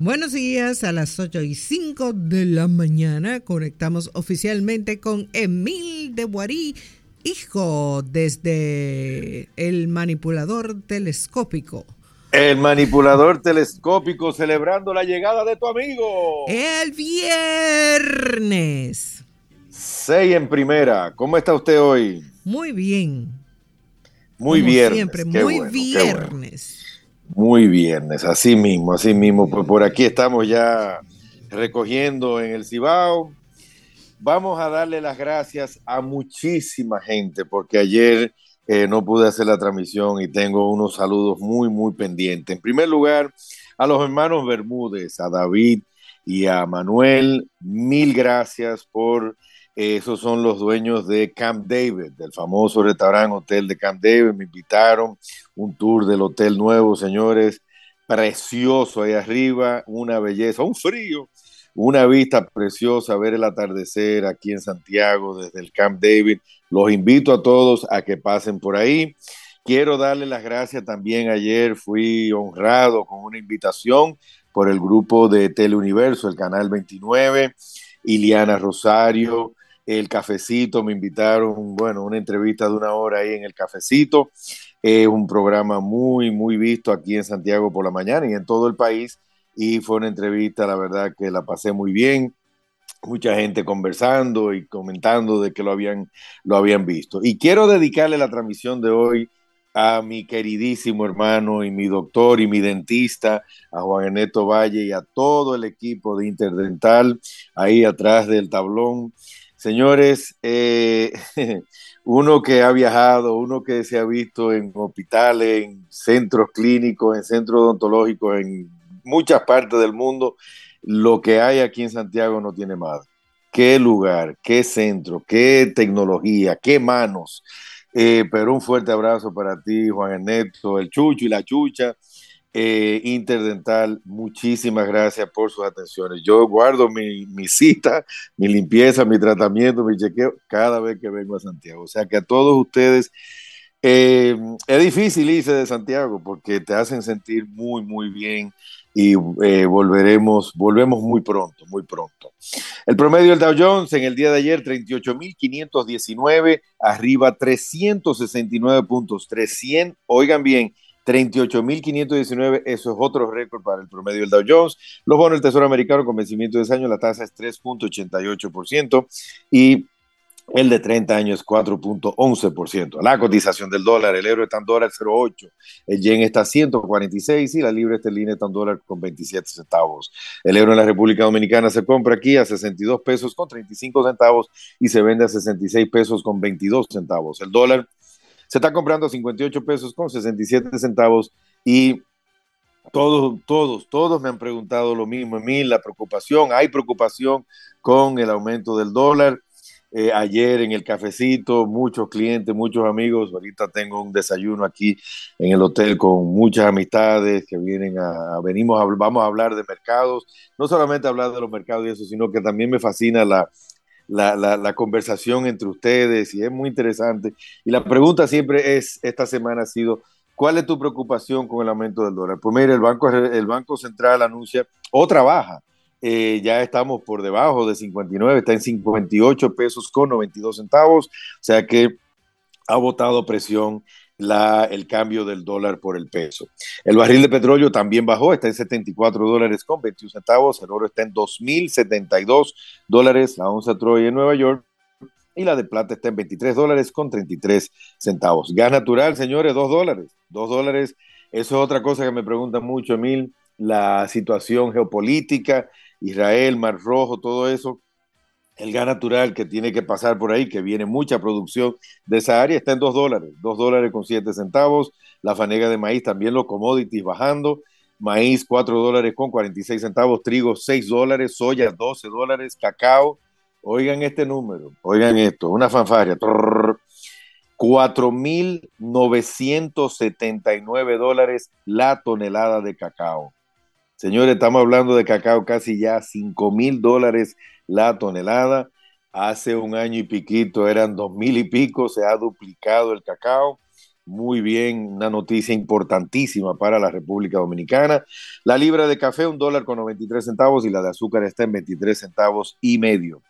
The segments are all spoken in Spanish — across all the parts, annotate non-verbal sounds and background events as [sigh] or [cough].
Buenos días, a las 8 y 5 de la mañana conectamos oficialmente con Emil de Boarí, hijo desde el manipulador telescópico. El manipulador telescópico celebrando la llegada de tu amigo. El viernes. Seis en primera. ¿Cómo está usted hoy? Muy bien. Muy bien. Siempre, muy viernes. Muy viernes, así mismo, así mismo. Pues por aquí estamos ya recogiendo en el Cibao. Vamos a darle las gracias a muchísima gente porque ayer eh, no pude hacer la transmisión y tengo unos saludos muy, muy pendientes. En primer lugar, a los hermanos Bermúdez, a David y a Manuel, mil gracias por, esos son los dueños de Camp David, del famoso restaurante Hotel de Camp David, me invitaron un tour del hotel nuevo, señores, precioso ahí arriba, una belleza, un frío, una vista preciosa, ver el atardecer aquí en Santiago desde el Camp David. Los invito a todos a que pasen por ahí. Quiero darle las gracias también. Ayer fui honrado con una invitación por el grupo de Teleuniverso, el Canal 29, Iliana Rosario, el Cafecito, me invitaron, bueno, una entrevista de una hora ahí en el Cafecito. Es un programa muy, muy visto aquí en Santiago por la mañana y en todo el país y fue una entrevista, la verdad que la pasé muy bien. Mucha gente conversando y comentando de que lo habían, lo habían visto. Y quiero dedicarle la transmisión de hoy a mi queridísimo hermano y mi doctor y mi dentista, a Juan Ernesto Valle y a todo el equipo de Interdental ahí atrás del tablón. Señores, eh, [laughs] uno que ha viajado, uno que se ha visto en hospitales, en centros clínicos, en centros odontológicos, en muchas partes del mundo, lo que hay aquí en Santiago no tiene más. Qué lugar, qué centro, qué tecnología, qué manos. Eh, pero un fuerte abrazo para ti, Juan Ernesto, el Chucho y la Chucha. Eh, Interdental, muchísimas gracias por sus atenciones. Yo guardo mi, mi, cita, mi limpieza, mi tratamiento, mi chequeo cada vez que vengo a Santiago. O sea que a todos ustedes, eh, es difícil irse de Santiago porque te hacen sentir muy, muy bien y eh, volveremos, volvemos muy pronto, muy pronto. El promedio del Dow Jones en el día de ayer, 38.519, arriba 369 puntos, 300, oigan bien, 38.519, eso es otro récord para el promedio del Dow Jones. Los bonos del Tesoro Americano con vencimiento de ese año, la tasa es 3.88% y el de 30 años 4.11%. La cotización del dólar, el euro está en dólar 0.8, el yen está a 146 y la libra esterlina está en dólar con 27 centavos. El euro en la República Dominicana se compra aquí a 62 pesos con 35 centavos y se vende a 66 pesos con 22 centavos. El dólar se está comprando a 58 pesos con 67 centavos y todos, todos, todos me han preguntado lo mismo. En mí, la preocupación, hay preocupación con el aumento del dólar. Eh, ayer en el cafecito, muchos clientes, muchos amigos. Ahorita tengo un desayuno aquí en el hotel con muchas amistades que vienen a, venimos, a, vamos a hablar de mercados, no solamente hablar de los mercados y eso, sino que también me fascina la, la, conversación entre ustedes y es muy interesante. Y la pregunta siempre es, esta semana ha sido, ¿cuál es tu preocupación con el aumento del dólar? Pues mire, el Banco, el banco Central anuncia otra baja eh, ya estamos por debajo de 59, está en 58 pesos con 92 centavos, o sea que ha botado presión la, el cambio del dólar por el peso. El barril de petróleo también bajó, está en 74 dólares con 21 centavos, el oro está en 2.072 dólares la onza Troy en Nueva York y la de plata está en 23 dólares con 33 centavos. Gas natural, señores, 2 dólares, 2 dólares, eso es otra cosa que me pregunta mucho, Emil, la situación geopolítica Israel, Mar Rojo, todo eso, el gas natural que tiene que pasar por ahí, que viene mucha producción de esa área, está en 2 dólares, 2 dólares con 7 centavos, la fanega de maíz, también los commodities bajando, maíz 4 dólares con 46 centavos, trigo 6 dólares, soya 12 dólares, cacao, oigan este número, oigan esto, una fanfaria, 4.979 dólares la tonelada de cacao. Señores, estamos hablando de cacao casi ya 5 mil dólares la tonelada. Hace un año y piquito eran dos mil y pico, se ha duplicado el cacao. muy bien, una noticia importantísima para la República Dominicana. La libra de café, un dólar con 93 centavos y la de azúcar está en 23 centavos y medio.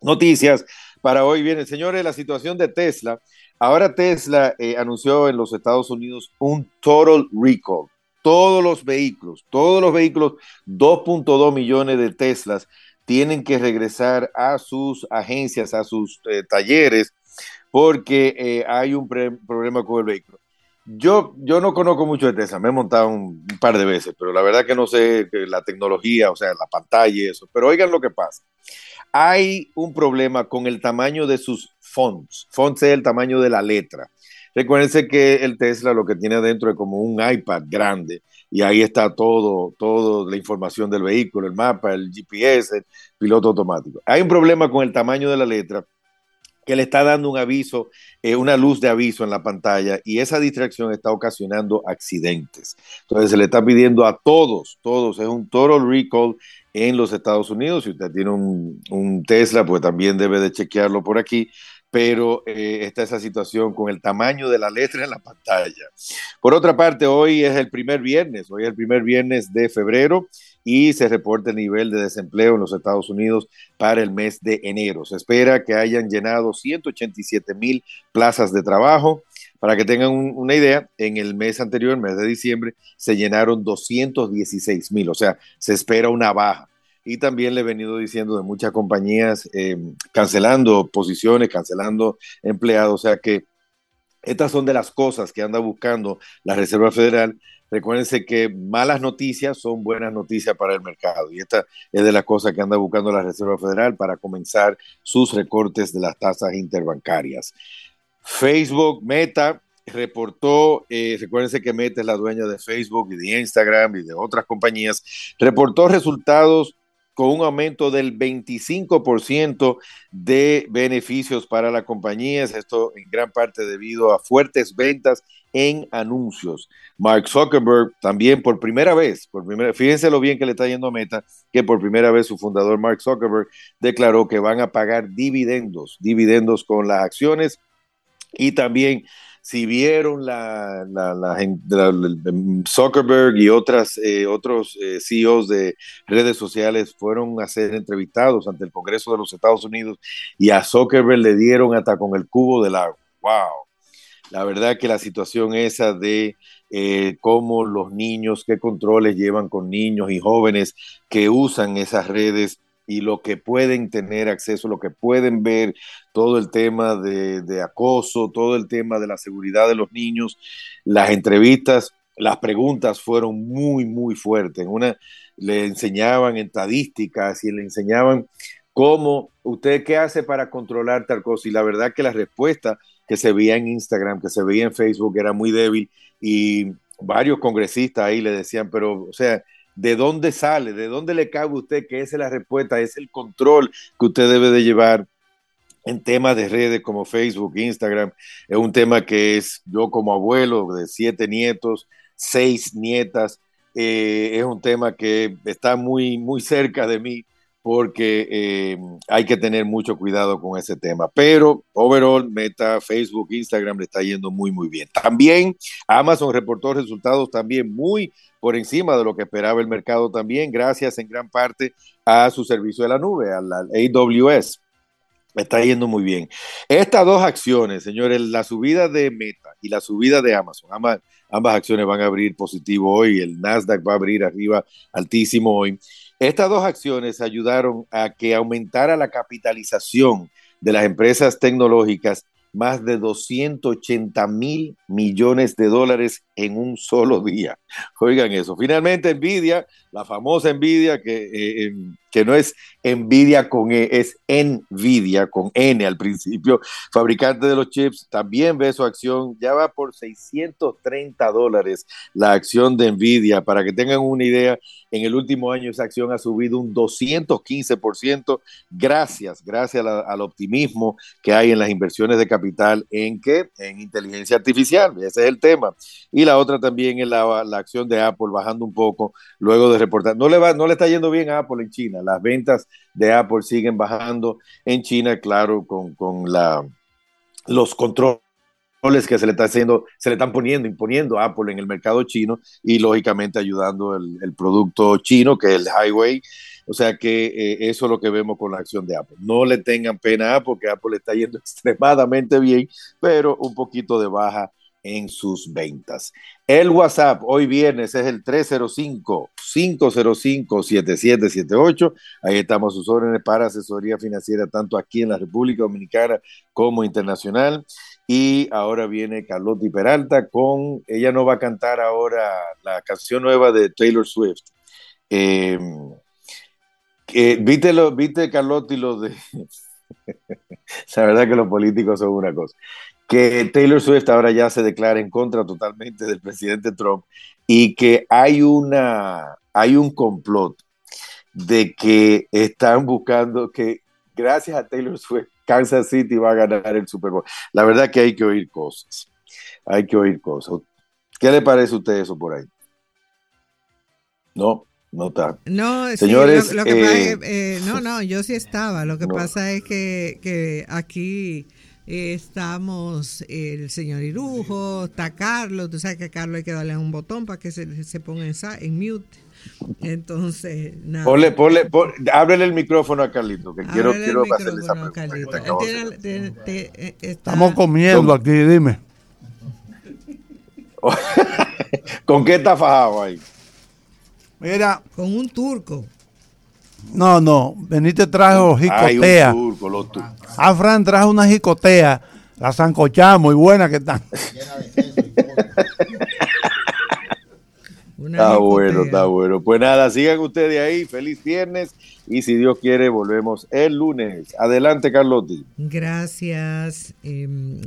Noticias para hoy viene, señores, la situación de Tesla. Ahora Tesla eh, anunció en los Estados Unidos un total recall. Todos los vehículos, todos los vehículos, 2.2 millones de Teslas tienen que regresar a sus agencias, a sus eh, talleres, porque eh, hay un problema con el vehículo. Yo, yo no conozco mucho de Tesla, me he montado un, par de veces, pero la verdad que no sé la tecnología, o sea, la pantalla y eso. Pero oigan lo que pasa. Hay un problema con el tamaño de sus fonts. Fonts es el tamaño de la letra. Recuérdense que el Tesla lo que tiene adentro es como un iPad grande y ahí está todo, todo la información del vehículo, el mapa, el GPS, el piloto automático. Hay un problema con el tamaño de la letra que le está dando un aviso, eh, una luz de aviso en la pantalla y esa distracción está ocasionando accidentes. Entonces se le está pidiendo a todos, todos, es un total recall en los Estados Unidos. Si usted tiene un, un Tesla, pues también debe de chequearlo por aquí pero eh, está esa situación con el tamaño de la letra en la pantalla. Por otra parte, hoy es el primer viernes, hoy es el primer viernes de febrero y se reporta el nivel de desempleo en los Estados Unidos para el mes de enero. Se espera que hayan llenado 187 mil plazas de trabajo. Para que tengan una idea, en el mes anterior, el mes de diciembre, se llenaron 216 mil, o sea, se espera una baja y también le he venido diciendo de muchas compañías eh, cancelando posiciones, cancelando empleados, o sea que estas son de las cosas que anda buscando la Reserva Federal. Recuérdense que malas noticias son buenas noticias para el mercado y esta es de las cosas que anda buscando la Reserva Federal para comenzar sus recortes de las tasas interbancarias. Facebook, Meta, reportó, eh, recuérdense que Meta es la dueña de Facebook y de Instagram y de otras compañías, reportó resultados con un aumento del 25% de beneficios para las compañías, esto en gran parte debido a fuertes ventas en anuncios. Mark Zuckerberg también por primera vez, por primera, fíjense lo bien que le está yendo a Meta, que por primera vez su fundador Mark Zuckerberg declaró que van a pagar dividendos, dividendos con las acciones y también si vieron la, la, Zuckerberg y otras, eh, otros eh, CEOs de redes sociales fueron a ser entrevistados ante el Congreso de los Estados Unidos y a Zuckerberg le dieron hasta con el cubo del agua. ¡Wow! La verdad que la situación esa de eh, cómo los niños, qué controles llevan con niños y jóvenes que usan esas redes y lo que pueden tener acceso, lo que pueden ver, todo el tema de, acoso, todo el tema de la seguridad de los niños, las entrevistas, las preguntas fueron muy, muy fuertes. Una le enseñaban estadísticas y le enseñaban cómo usted qué hace para controlar tal cosa. Y la verdad que la respuesta que se veía en Instagram, que se veía en Facebook, era muy débil y varios congresistas ahí le decían, pero, o sea, ¿De dónde sale? ¿De dónde le cabe a usted que esa es la respuesta? Es el control que usted debe de llevar en temas de redes como Facebook, Instagram. Es un tema que es yo como abuelo de siete nietos, seis nietas, eh, es un tema que está muy, muy cerca de mí porque eh, hay que tener mucho cuidado con ese tema. Pero overall, Meta, Facebook, Instagram le está yendo muy, muy bien. También Amazon reportó resultados también muy por encima de lo que esperaba el mercado también, gracias en gran parte a su servicio de la nube, a la AWS. Está yendo muy bien. Estas dos acciones, señores, la subida de Meta y la subida de Amazon, ambas, acciones van a abrir positivo hoy, el Nasdaq va a abrir arriba altísimo hoy. Estas dos acciones ayudaron a que aumentara la capitalización de las empresas tecnológicas más de 280 mil millones de dólares en un solo día. Oigan eso. Finalmente, Nvidia, la famosa Nvidia, que, eh, que no es Nvidia con E, es Nvidia con N al principio, fabricante de los chips, también ve su acción, ya va por 630 dólares la acción de Nvidia. Para que tengan una idea, en el último año esa acción ha subido un 215%, gracias, gracias al optimismo que hay en las inversiones de capital en qué? En inteligencia artificial, ese es el tema. Y la otra también es la, la, acción de Apple bajando un poco luego de reportar. No le, va, no le está yendo bien a Apple en China. Las ventas de Apple siguen bajando en China, claro, con, con la, los controles que se le está haciendo, se le están poniendo, imponiendo Apple en el mercado chino y lógicamente ayudando el, el producto chino, que es el Highway. O sea que eh, eso es lo que vemos con la acción de Apple. No le tengan pena a Apple, porque Apple está yendo [laughs] extremadamente bien, pero un poquito de baja en sus ventas. El WhatsApp hoy viernes es el 305-505-7778. Ahí estamos sus órdenes para asesoría financiera tanto aquí en la República Dominicana como internacional. Y ahora viene Carlotti Peralta con, ella no va a cantar ahora la canción nueva de Taylor Swift. Eh, ¿Viste, lo, viste Carlotti lo de... [laughs] la verdad que los políticos son una cosa que Taylor Swift ahora ya se declara en contra totalmente del presidente Trump y que hay una hay un complot de que están buscando que gracias a Taylor Swift Kansas City va a ganar el Super Bowl. La verdad que hay que oír cosas. Hay que oír cosas. ¿Qué le parece a usted eso por ahí? No, no está. No, señores. lo, que eh, eh, no, no, yo sí estaba. Lo que pasa es que, que aquí estamos el señor Irujo, está Carlos, tú sabes que a Carlos hay que darle un botón para que se, se ponga en, en, mute. Entonces, nada. Ponle, ponle, ábrele el micrófono a Carlito, que quiero, quiero hacerle esa pregunta. Eh, estamos comiendo aquí, dime. [laughs] ¿Con qué está fajado ahí? Mira. Con un turco. No, no. Benítez trajo jicotea. Ah, Fran trajo una jicotea. La sancochada, muy buena que están. está bueno, está bueno. Pues nada, sigan ustedes ahí. Feliz viernes. Y si Dios quiere, volvemos el lunes. Adelante, Carlotti. Gracias. Em,